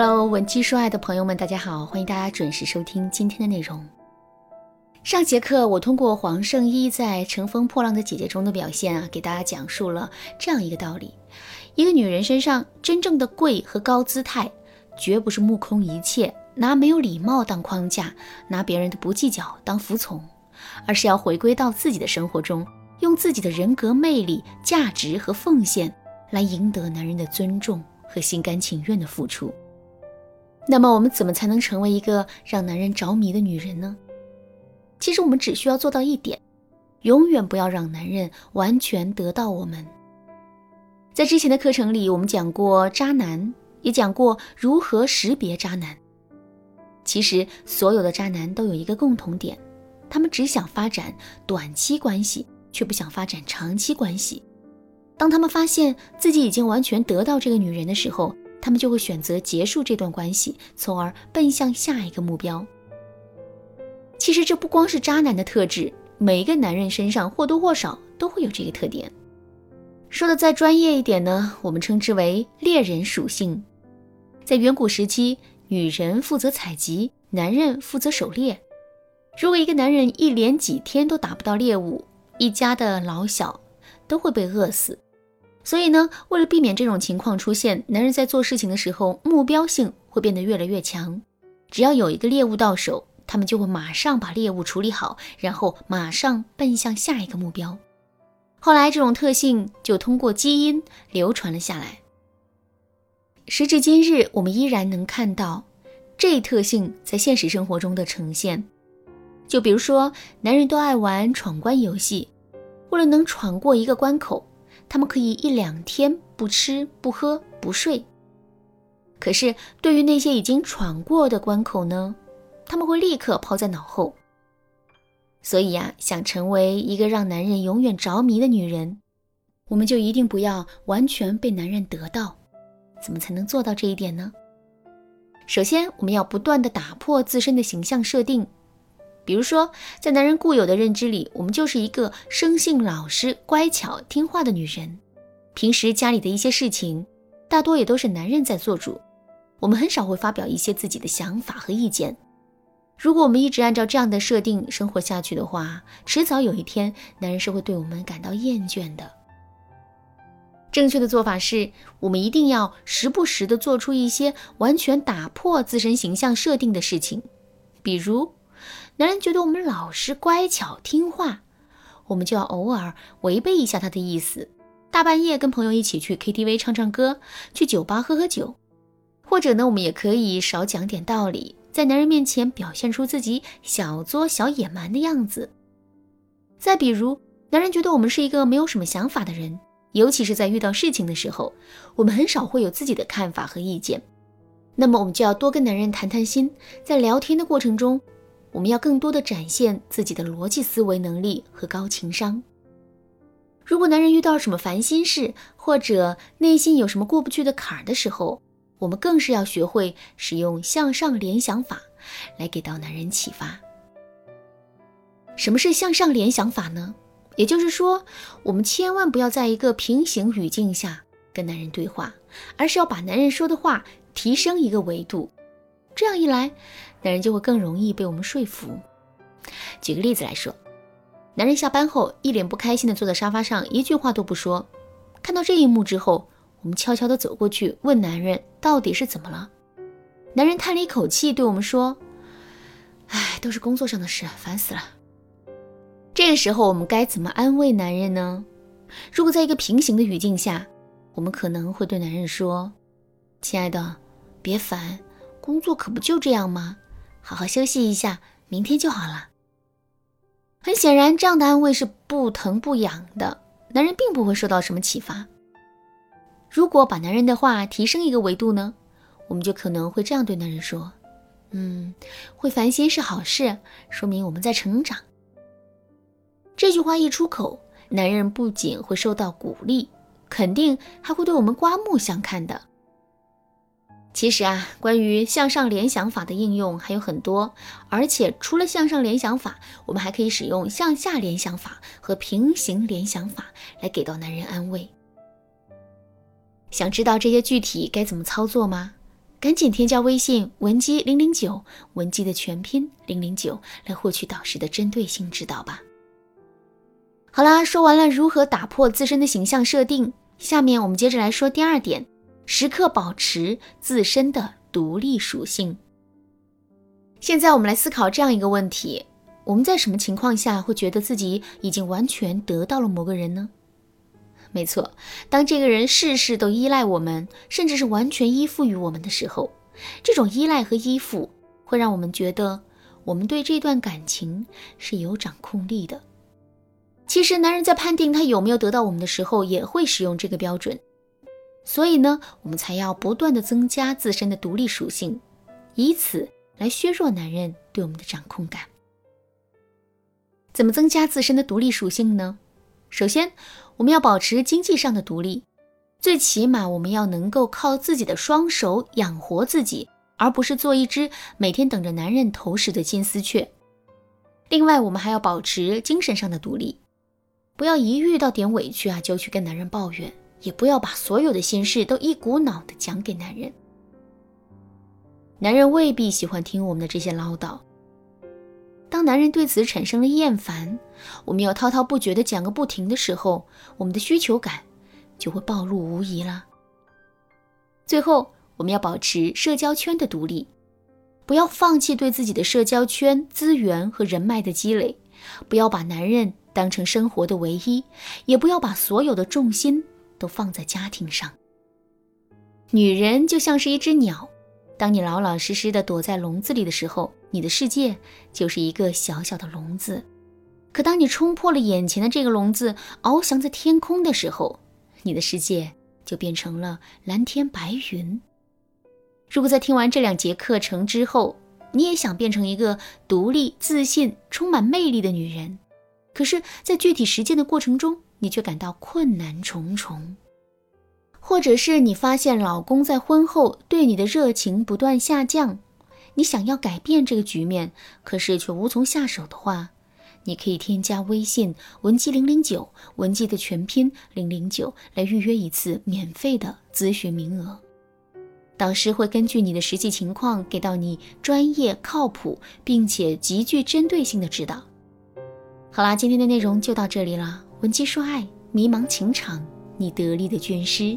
Hello，文姬说爱的朋友们，大家好，欢迎大家准时收听今天的内容。上节课我通过黄圣依在《乘风破浪的姐姐》中的表现啊，给大家讲述了这样一个道理：一个女人身上真正的贵和高姿态，绝不是目空一切，拿没有礼貌当框架，拿别人的不计较当服从，而是要回归到自己的生活中，用自己的人格魅力、价值和奉献来赢得男人的尊重和心甘情愿的付出。那么我们怎么才能成为一个让男人着迷的女人呢？其实我们只需要做到一点，永远不要让男人完全得到我们。在之前的课程里，我们讲过渣男，也讲过如何识别渣男。其实所有的渣男都有一个共同点，他们只想发展短期关系，却不想发展长期关系。当他们发现自己已经完全得到这个女人的时候，他们就会选择结束这段关系，从而奔向下一个目标。其实这不光是渣男的特质，每一个男人身上或多或少都会有这个特点。说的再专业一点呢，我们称之为猎人属性。在远古时期，女人负责采集，男人负责狩猎。如果一个男人一连几天都打不到猎物，一家的老小都会被饿死。所以呢，为了避免这种情况出现，男人在做事情的时候目标性会变得越来越强。只要有一个猎物到手，他们就会马上把猎物处理好，然后马上奔向下一个目标。后来，这种特性就通过基因流传了下来。时至今日，我们依然能看到这一特性在现实生活中的呈现。就比如说，男人都爱玩闯关游戏，为了能闯过一个关口。他们可以一两天不吃不喝不睡，可是对于那些已经闯过的关口呢，他们会立刻抛在脑后。所以呀，想成为一个让男人永远着迷的女人，我们就一定不要完全被男人得到。怎么才能做到这一点呢？首先，我们要不断的打破自身的形象设定。比如说，在男人固有的认知里，我们就是一个生性老实、乖巧、听话的女人。平时家里的一些事情，大多也都是男人在做主，我们很少会发表一些自己的想法和意见。如果我们一直按照这样的设定生活下去的话，迟早有一天，男人是会对我们感到厌倦的。正确的做法是，我们一定要时不时的做出一些完全打破自身形象设定的事情，比如。男人觉得我们老实、乖巧、听话，我们就要偶尔违背一下他的意思，大半夜跟朋友一起去 KTV 唱唱歌，去酒吧喝喝酒，或者呢，我们也可以少讲点道理，在男人面前表现出自己小作小野蛮的样子。再比如，男人觉得我们是一个没有什么想法的人，尤其是在遇到事情的时候，我们很少会有自己的看法和意见，那么我们就要多跟男人谈谈心，在聊天的过程中。我们要更多的展现自己的逻辑思维能力和高情商。如果男人遇到什么烦心事，或者内心有什么过不去的坎儿的时候，我们更是要学会使用向上联想法来给到男人启发。什么是向上联想法呢？也就是说，我们千万不要在一个平行语境下跟男人对话，而是要把男人说的话提升一个维度。这样一来。男人就会更容易被我们说服。举个例子来说，男人下班后一脸不开心地坐在沙发上，一句话都不说。看到这一幕之后，我们悄悄地走过去，问男人到底是怎么了。男人叹了一口气，对我们说：“唉，都是工作上的事，烦死了。”这个时候，我们该怎么安慰男人呢？如果在一个平行的语境下，我们可能会对男人说：“亲爱的，别烦，工作可不就这样吗？”好好休息一下，明天就好了。很显然，这样的安慰是不疼不痒的，男人并不会受到什么启发。如果把男人的话提升一个维度呢，我们就可能会这样对男人说：“嗯，会烦心是好事，说明我们在成长。”这句话一出口，男人不仅会受到鼓励，肯定还会对我们刮目相看的。其实啊，关于向上联想法的应用还有很多，而且除了向上联想法，我们还可以使用向下联想法和平行联想法来给到男人安慰。想知道这些具体该怎么操作吗？赶紧添加微信文姬零零九，文姬的全拼零零九，来获取导师的针对性指导吧。好啦，说完了如何打破自身的形象设定，下面我们接着来说第二点：时刻保持自身的独立属性。现在我们来思考这样一个问题：我们在什么情况下会觉得自己已经完全得到了某个人呢？没错，当这个人事事都依赖我们，甚至是完全依附于我们的时候，这种依赖和依附会让我们觉得我们对这段感情是有掌控力的。其实，男人在判定他有没有得到我们的时候，也会使用这个标准。所以呢，我们才要不断的增加自身的独立属性，以此来削弱男人对我们的掌控感。怎么增加自身的独立属性呢？首先，我们要保持经济上的独立，最起码我们要能够靠自己的双手养活自己，而不是做一只每天等着男人投食的金丝雀。另外，我们还要保持精神上的独立，不要一遇到点委屈啊就去跟男人抱怨，也不要把所有的心事都一股脑的讲给男人。男人未必喜欢听我们的这些唠叨。当男人对此产生了厌烦，我们要滔滔不绝的讲个不停的时候，我们的需求感就会暴露无遗了。最后，我们要保持社交圈的独立，不要放弃对自己的社交圈资源和人脉的积累，不要把男人当成生活的唯一，也不要把所有的重心都放在家庭上。女人就像是一只鸟。当你老老实实的躲在笼子里的时候，你的世界就是一个小小的笼子。可当你冲破了眼前的这个笼子，翱翔在天空的时候，你的世界就变成了蓝天白云。如果在听完这两节课程之后，你也想变成一个独立、自信、充满魅力的女人，可是，在具体实践的过程中，你却感到困难重重。或者是你发现老公在婚后对你的热情不断下降，你想要改变这个局面，可是却无从下手的话，你可以添加微信文姬零零九，文姬的全拼零零九，来预约一次免费的咨询名额。导师会根据你的实际情况，给到你专业、靠谱并且极具针对性的指导。好啦，今天的内容就到这里了。文姬说爱，迷茫情场，你得力的军师。